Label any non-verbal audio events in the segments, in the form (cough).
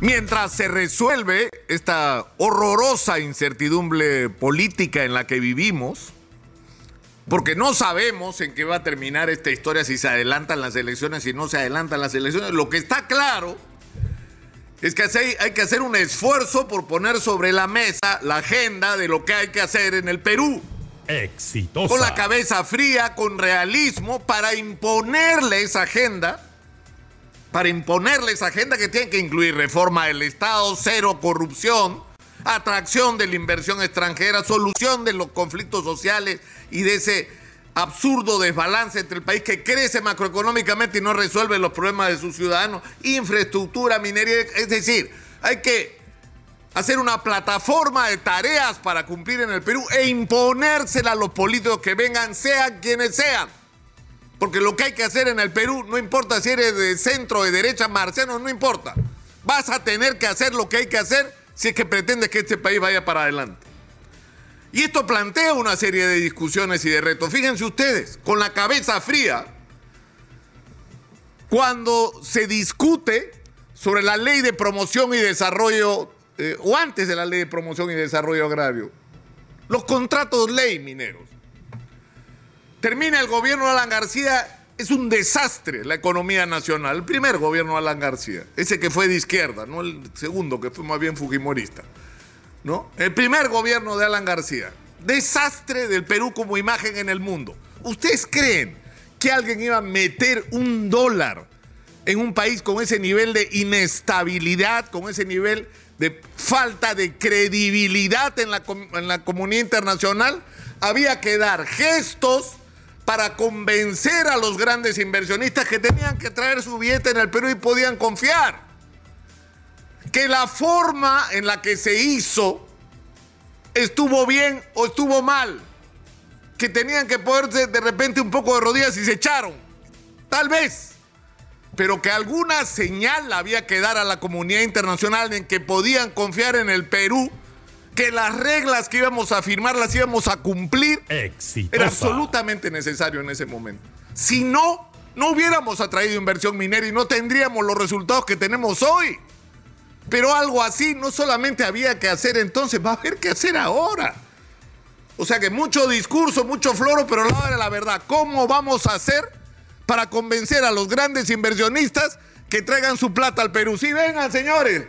Mientras se resuelve esta horrorosa incertidumbre política en la que vivimos, porque no sabemos en qué va a terminar esta historia si se adelantan las elecciones, si no se adelantan las elecciones, lo que está claro es que hay que hacer un esfuerzo por poner sobre la mesa la agenda de lo que hay que hacer en el Perú. Exitosa. Con la cabeza fría, con realismo, para imponerle esa agenda para imponerle esa agenda que tiene que incluir reforma del Estado, cero corrupción, atracción de la inversión extranjera, solución de los conflictos sociales y de ese absurdo desbalance entre el país que crece macroeconómicamente y no resuelve los problemas de sus ciudadanos, infraestructura, minería, es decir, hay que hacer una plataforma de tareas para cumplir en el Perú e imponérsela a los políticos que vengan, sean quienes sean. Porque lo que hay que hacer en el Perú, no importa si eres de centro de derecha, marciano, no importa. Vas a tener que hacer lo que hay que hacer si es que pretendes que este país vaya para adelante. Y esto plantea una serie de discusiones y de retos. Fíjense ustedes, con la cabeza fría, cuando se discute sobre la ley de promoción y desarrollo, eh, o antes de la ley de promoción y desarrollo agrario, los contratos ley mineros. Termina el gobierno de Alan García, es un desastre la economía nacional. El primer gobierno de Alan García, ese que fue de izquierda, no el segundo que fue más bien fujimorista. ¿No? El primer gobierno de Alan García. Desastre del Perú como imagen en el mundo. ¿Ustedes creen que alguien iba a meter un dólar en un país con ese nivel de inestabilidad, con ese nivel de falta de credibilidad en la, en la comunidad internacional? Había que dar gestos para convencer a los grandes inversionistas que tenían que traer su billete en el Perú y podían confiar. Que la forma en la que se hizo estuvo bien o estuvo mal. Que tenían que ponerse de repente un poco de rodillas y se echaron. Tal vez. Pero que alguna señal había que dar a la comunidad internacional en que podían confiar en el Perú que las reglas que íbamos a firmar las íbamos a cumplir era absolutamente necesario en ese momento. Si no, no hubiéramos atraído inversión minera y no tendríamos los resultados que tenemos hoy. Pero algo así no solamente había que hacer entonces, va a haber que hacer ahora. O sea que mucho discurso, mucho floro, pero la hora de la verdad, ¿cómo vamos a hacer para convencer a los grandes inversionistas que traigan su plata al Perú? Sí, vengan, señores.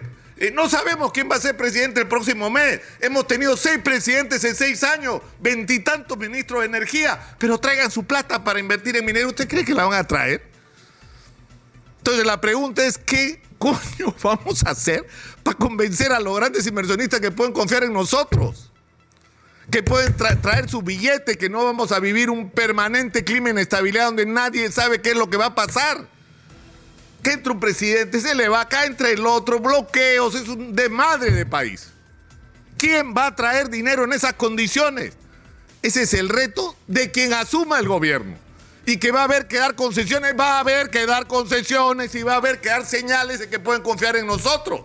No sabemos quién va a ser presidente el próximo mes. Hemos tenido seis presidentes en seis años, veintitantos ministros de energía, pero traigan su plata para invertir en minería. ¿Usted cree que la van a traer? Entonces la pregunta es, ¿qué coño (laughs) vamos a hacer para convencer a los grandes inversionistas que pueden confiar en nosotros? Que pueden traer su billete, que no vamos a vivir un permanente clima de inestabilidad donde nadie sabe qué es lo que va a pasar que entre un presidente, se le va acá entre el otro, bloqueos, es un desmadre de país. ¿Quién va a traer dinero en esas condiciones? Ese es el reto de quien asuma el gobierno. Y que va a haber que dar concesiones, va a haber que dar concesiones y va a haber que dar señales de que pueden confiar en nosotros.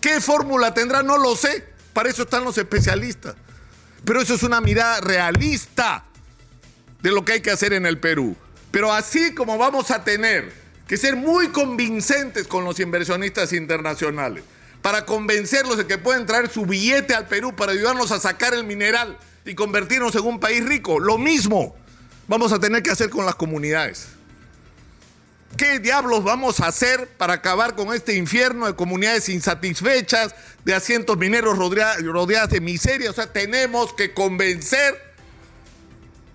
¿Qué fórmula tendrá? No lo sé. Para eso están los especialistas. Pero eso es una mirada realista de lo que hay que hacer en el Perú. Pero así como vamos a tener que ser muy convincentes con los inversionistas internacionales para convencerlos de que pueden traer su billete al Perú para ayudarnos a sacar el mineral y convertirnos en un país rico. Lo mismo vamos a tener que hacer con las comunidades. ¿Qué diablos vamos a hacer para acabar con este infierno de comunidades insatisfechas, de asientos mineros rodeadas de miseria? O sea, tenemos que convencer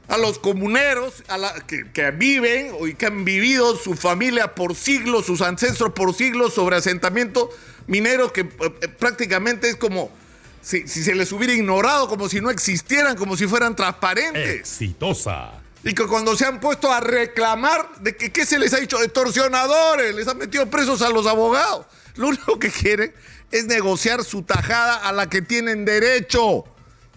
a los comuneros a la, que, viven y que han vivido su familia por siglos, sus ancestros por siglos sobre asentamientos mineros que eh, eh, prácticamente es como si, se les hubiera ignorado, como si no existieran, como si fueran transparentes. Exitosa. Y que cuando se han puesto a reclamar de que qué se les ha dicho, extorsionadores, les han metido presos a los abogados. Lo único que quieren es negociar su tajada a la que tienen derecho.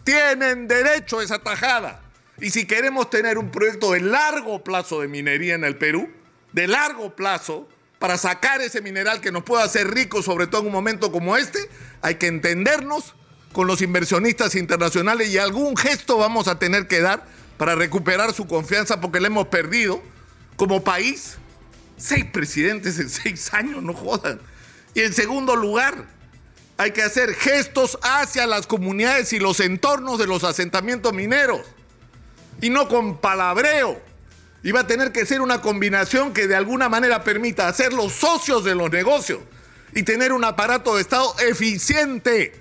Tienen derecho a esa tajada. Y si queremos tener un proyecto de largo plazo de minería en el Perú, de largo plazo, para sacar ese mineral que nos pueda hacer ricos, sobre todo en un momento como este, hay que entendernos con los inversionistas internacionales y algún gesto vamos a tener que dar para recuperar su confianza porque le hemos perdido como país. Seis presidentes en seis años, no jodan. Y en segundo lugar, hay que hacer gestos hacia las comunidades y los entornos de los asentamientos mineros. Y no con palabreo. Y va a tener que ser una combinación que de alguna manera permita hacerlos socios de los negocios y tener un aparato de Estado eficiente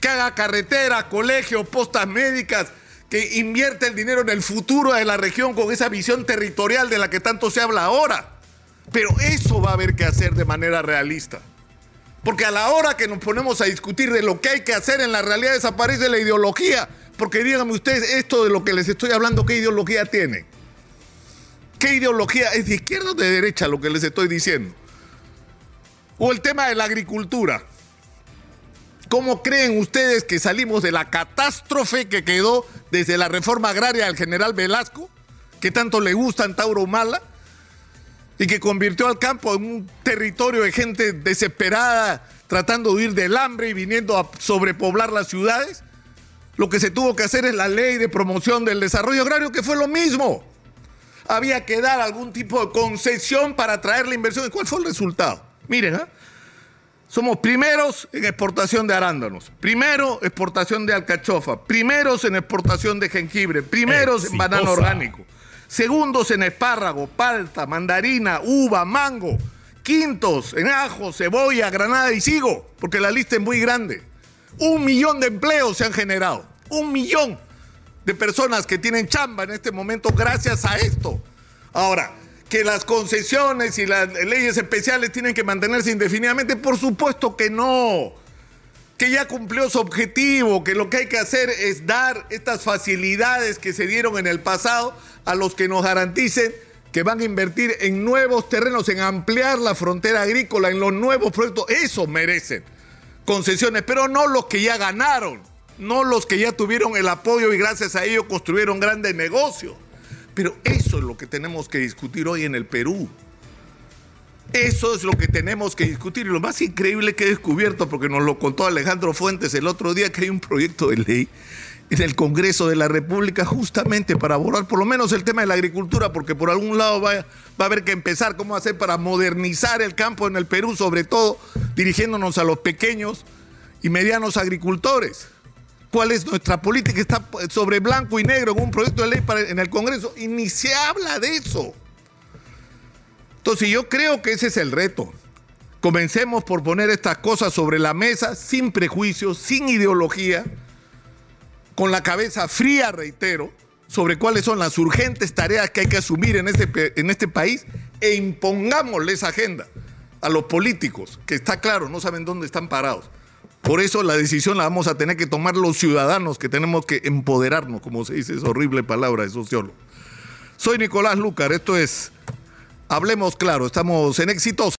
que haga carretera, colegios, postas médicas, que invierte el dinero en el futuro de la región con esa visión territorial de la que tanto se habla ahora. Pero eso va a haber que hacer de manera realista. Porque a la hora que nos ponemos a discutir de lo que hay que hacer en la realidad desaparece la ideología. Porque díganme ustedes, esto de lo que les estoy hablando, ¿qué ideología tiene? ¿Qué ideología? ¿Es de izquierda o de derecha lo que les estoy diciendo? O el tema de la agricultura. ¿Cómo creen ustedes que salimos de la catástrofe que quedó desde la reforma agraria del general Velasco, que tanto le gusta en Tauro Mala, y que convirtió al campo en un territorio de gente desesperada tratando de huir del hambre y viniendo a sobrepoblar las ciudades? Lo que se tuvo que hacer es la ley de promoción del desarrollo agrario, que fue lo mismo. Había que dar algún tipo de concesión para atraer la inversión. ¿Y cuál fue el resultado? Miren, ¿eh? Somos primeros en exportación de arándanos, primero exportación de alcachofa, primeros en exportación de jengibre, primeros en banano orgánico, segundos en espárrago, palta, mandarina, uva, mango, quintos en ajo, cebolla, granada y sigo, porque la lista es muy grande. Un millón de empleos se han generado, un millón de personas que tienen chamba en este momento gracias a esto. Ahora, que las concesiones y las leyes especiales tienen que mantenerse indefinidamente? Por supuesto que no. Que ya cumplió su objetivo, que lo que hay que hacer es dar estas facilidades que se dieron en el pasado a los que nos garanticen que van a invertir en nuevos terrenos, en ampliar la frontera agrícola, en los nuevos proyectos. Eso merecen concesiones, pero no los que ya ganaron, no los que ya tuvieron el apoyo y gracias a ello construyeron grandes negocios. Pero eso es lo que tenemos que discutir hoy en el Perú. Eso es lo que tenemos que discutir. Y lo más increíble que he descubierto, porque nos lo contó Alejandro Fuentes el otro día, que hay un proyecto de ley en el Congreso de la República justamente para abordar por lo menos el tema de la agricultura, porque por algún lado va, va a haber que empezar cómo hacer para modernizar el campo en el Perú, sobre todo dirigiéndonos a los pequeños y medianos agricultores cuál es nuestra política, está sobre blanco y negro en un proyecto de ley en el Congreso y ni se habla de eso. Entonces yo creo que ese es el reto. Comencemos por poner estas cosas sobre la mesa sin prejuicios, sin ideología, con la cabeza fría, reitero, sobre cuáles son las urgentes tareas que hay que asumir en este, en este país e impongámosle esa agenda a los políticos, que está claro, no saben dónde están parados. Por eso la decisión la vamos a tener que tomar los ciudadanos, que tenemos que empoderarnos, como se dice esa horrible palabra de sociólogo. Soy Nicolás Lucar, esto es Hablemos Claro, estamos en Exitoso.